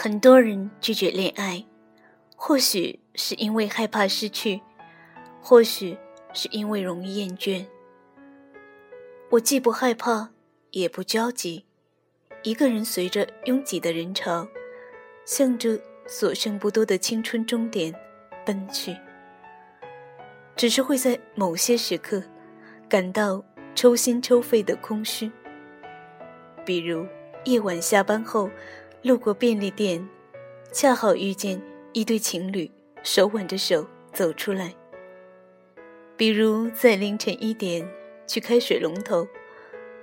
很多人拒绝恋爱，或许是因为害怕失去，或许是因为容易厌倦。我既不害怕，也不焦急，一个人随着拥挤的人潮，向着所剩不多的青春终点奔去。只是会在某些时刻，感到抽心抽肺的空虚。比如夜晚下班后，路过便利店，恰好遇见一对情侣手挽着手走出来。比如在凌晨一点去开水龙头，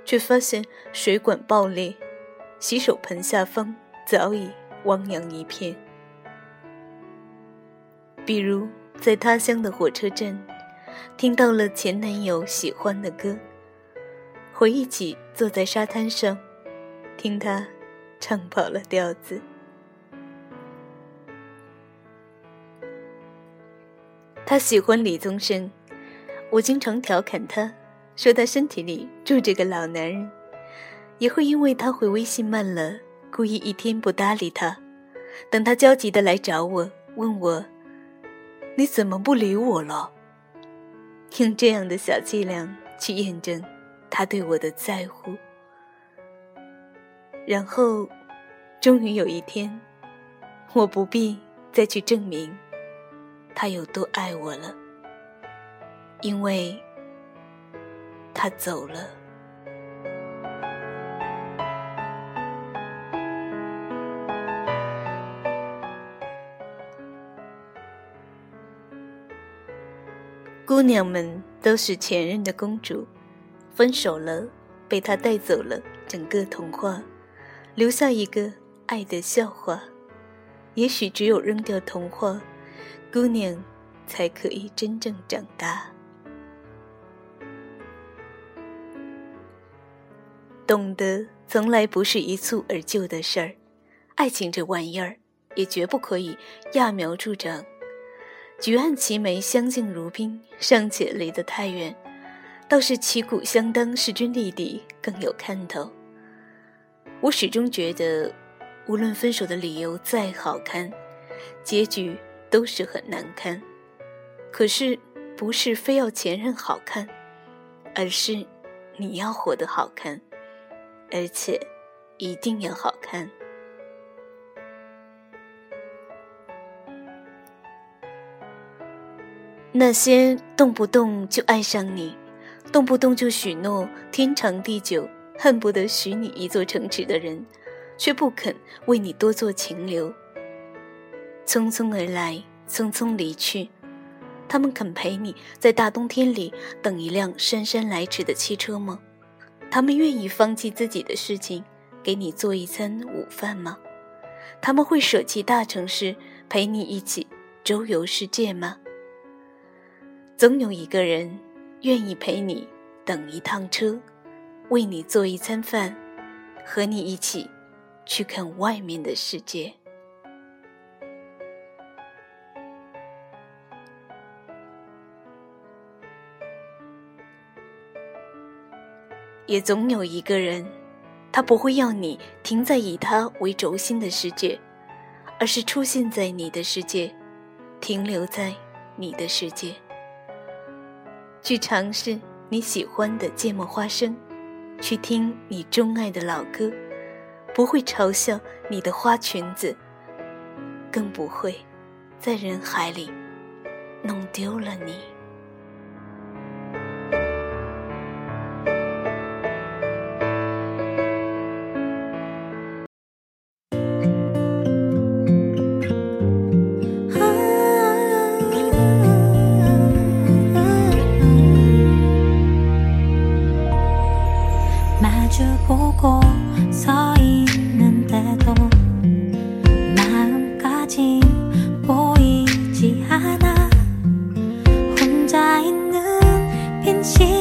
却发现水管爆裂，洗手盆下方早已汪洋一片。比如。在他乡的火车站，听到了前男友喜欢的歌，回忆起坐在沙滩上，听他唱跑了调子。他喜欢李宗盛，我经常调侃他，说他身体里住着个老男人，也会因为他回微信慢了，故意一天不搭理他，等他焦急的来找我，问我。你怎么不理我了？用这样的小伎俩去验证他对我的在乎，然后，终于有一天，我不必再去证明他有多爱我了，因为他走了。姑娘们都是前任的公主，分手了，被他带走了整个童话，留下一个爱的笑话。也许只有扔掉童话，姑娘才可以真正长大。懂得从来不是一蹴而就的事儿，爱情这玩意儿也绝不可以揠苗助长。举案齐眉，相敬如宾，尚且离得太远，倒是旗鼓相当，势均力敌更有看头。我始终觉得，无论分手的理由再好看，结局都是很难堪。可是，不是非要前任好看，而是你要活得好看，而且一定要好看。那些动不动就爱上你，动不动就许诺天长地久，恨不得许你一座城池的人，却不肯为你多做停留。匆匆而来，匆匆离去，他们肯陪你在大冬天里等一辆姗姗来迟的汽车吗？他们愿意放弃自己的事情，给你做一餐午饭吗？他们会舍弃大城市，陪你一起周游世界吗？总有一个人愿意陪你等一趟车，为你做一餐饭，和你一起去看外面的世界。也总有一个人，他不会要你停在以他为轴心的世界，而是出现在你的世界，停留在你的世界。去尝试你喜欢的芥末花生，去听你钟爱的老歌，不会嘲笑你的花裙子，更不会在人海里弄丢了你。 마주보고 서 있는데도 마음까지 보이지 않아. 혼자 있는 빈 시간